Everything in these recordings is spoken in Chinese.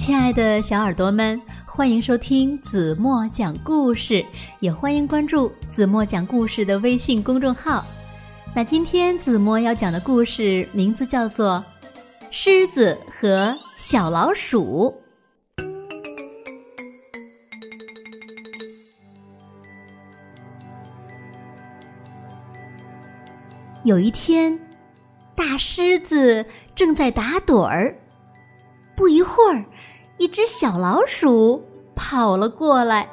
亲爱的小耳朵们，欢迎收听子墨讲故事，也欢迎关注子墨讲故事的微信公众号。那今天子墨要讲的故事名字叫做《狮子和小老鼠》。有一天，大狮子正在打盹儿，不一会儿，一只小老鼠跑了过来，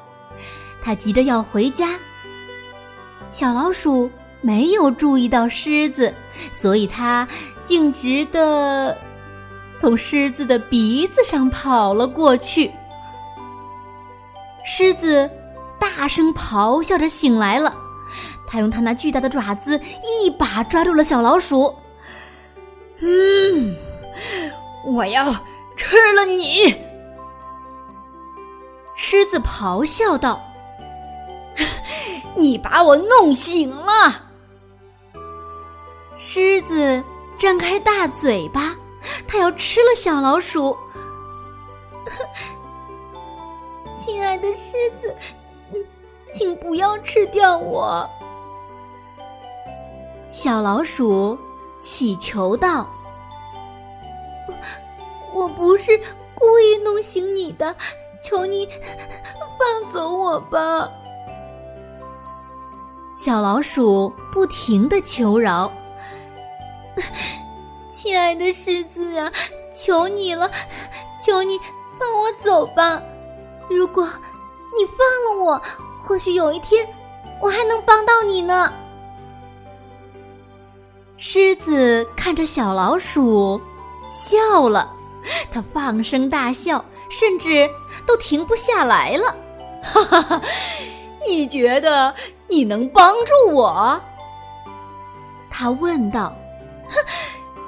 它急着要回家。小老鼠没有注意到狮子，所以它径直的从狮子的鼻子上跑了过去。狮子大声咆哮着醒来了。他用他那巨大的爪子一把抓住了小老鼠。嗯，我要吃了你！狮子咆哮道：“ 你把我弄醒了！”狮子张开大嘴巴，它要吃了小老鼠。亲爱的狮子，请不要吃掉我。小老鼠乞求道：“我不是故意弄醒你的，求你放走我吧！”小老鼠不停的求饶：“亲爱的狮子啊，求你了，求你放我走吧！如果你放了我，或许有一天我还能帮到你呢。”狮子看着小老鼠，笑了，他放声大笑，甚至都停不下来了。哈哈哈！你觉得你能帮助我？他问道。哼，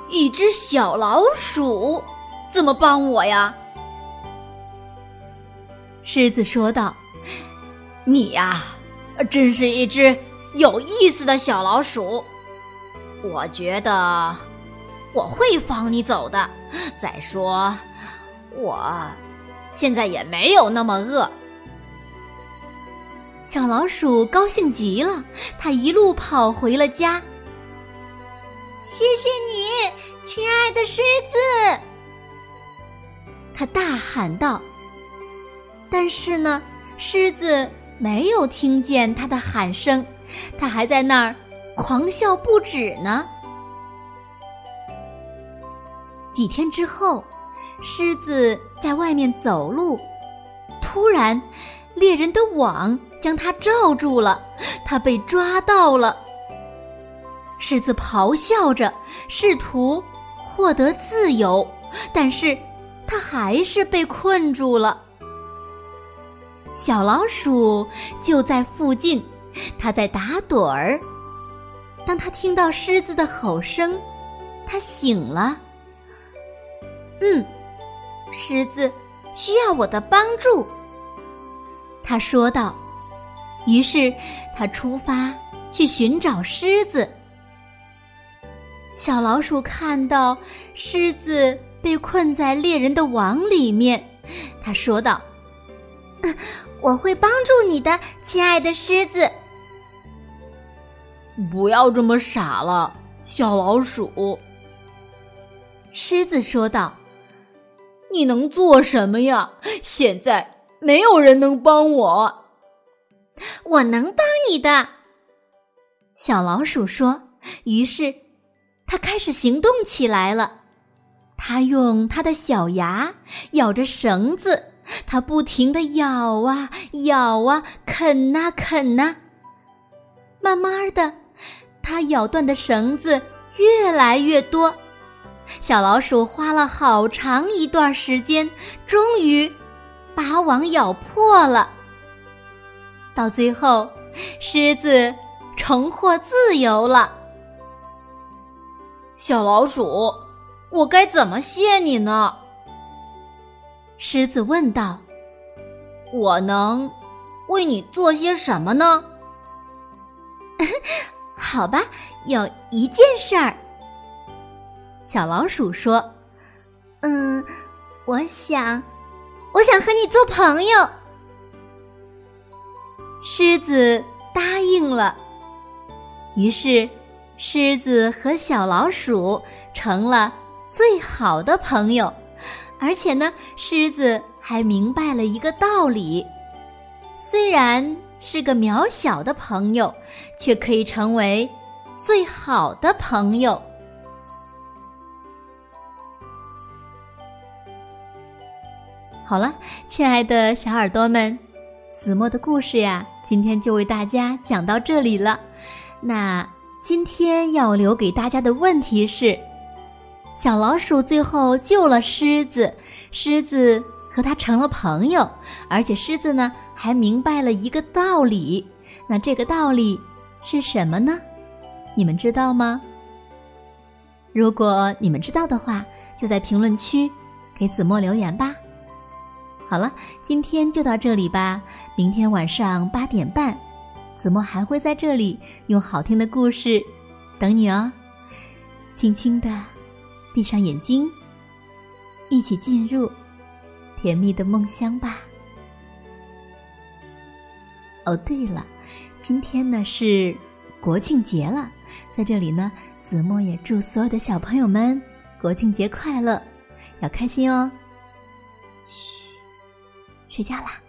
一只小老鼠怎么帮我呀？狮子说道：“你呀，真是一只有意思的小老鼠。”我觉得我会放你走的。再说，我现在也没有那么饿。小老鼠高兴极了，它一路跑回了家。谢谢你，亲爱的狮子！它大喊道。但是呢，狮子没有听见它的喊声，它还在那儿。狂笑不止呢。几天之后，狮子在外面走路，突然，猎人的网将它罩住了，它被抓到了。狮子咆哮着，试图获得自由，但是它还是被困住了。小老鼠就在附近，它在打盹儿。当它听到狮子的吼声，它醒了。嗯，狮子需要我的帮助，他说道。于是他出发去寻找狮子。小老鼠看到狮子被困在猎人的网里面，他说道：“ 我会帮助你的，亲爱的狮子。”不要这么傻了，小老鼠。狮子说道：“你能做什么呀？现在没有人能帮我。”我能帮你的，小老鼠说。于是，它开始行动起来了。它用它的小牙咬着绳子，它不停的咬啊咬啊，啃呐啃呐，慢慢的。它咬断的绳子越来越多，小老鼠花了好长一段时间，终于把网咬破了。到最后，狮子重获自由了。小老鼠，我该怎么谢你呢？狮子问道。我能为你做些什么呢？好吧，有一件事儿。小老鼠说：“嗯，我想我想和你做朋友。”狮子答应了。于是，狮子和小老鼠成了最好的朋友。而且呢，狮子还明白了一个道理：虽然是个渺小的朋友，却可以成为最好的朋友。好了，亲爱的小耳朵们，子墨的故事呀，今天就为大家讲到这里了。那今天要留给大家的问题是。小老鼠最后救了狮子，狮子和它成了朋友，而且狮子呢还明白了一个道理。那这个道理是什么呢？你们知道吗？如果你们知道的话，就在评论区给子墨留言吧。好了，今天就到这里吧。明天晚上八点半，子墨还会在这里用好听的故事等你哦。轻轻的。闭上眼睛，一起进入甜蜜的梦乡吧。哦，对了，今天呢是国庆节了，在这里呢，子墨也祝所有的小朋友们国庆节快乐，要开心哦。嘘，睡觉啦。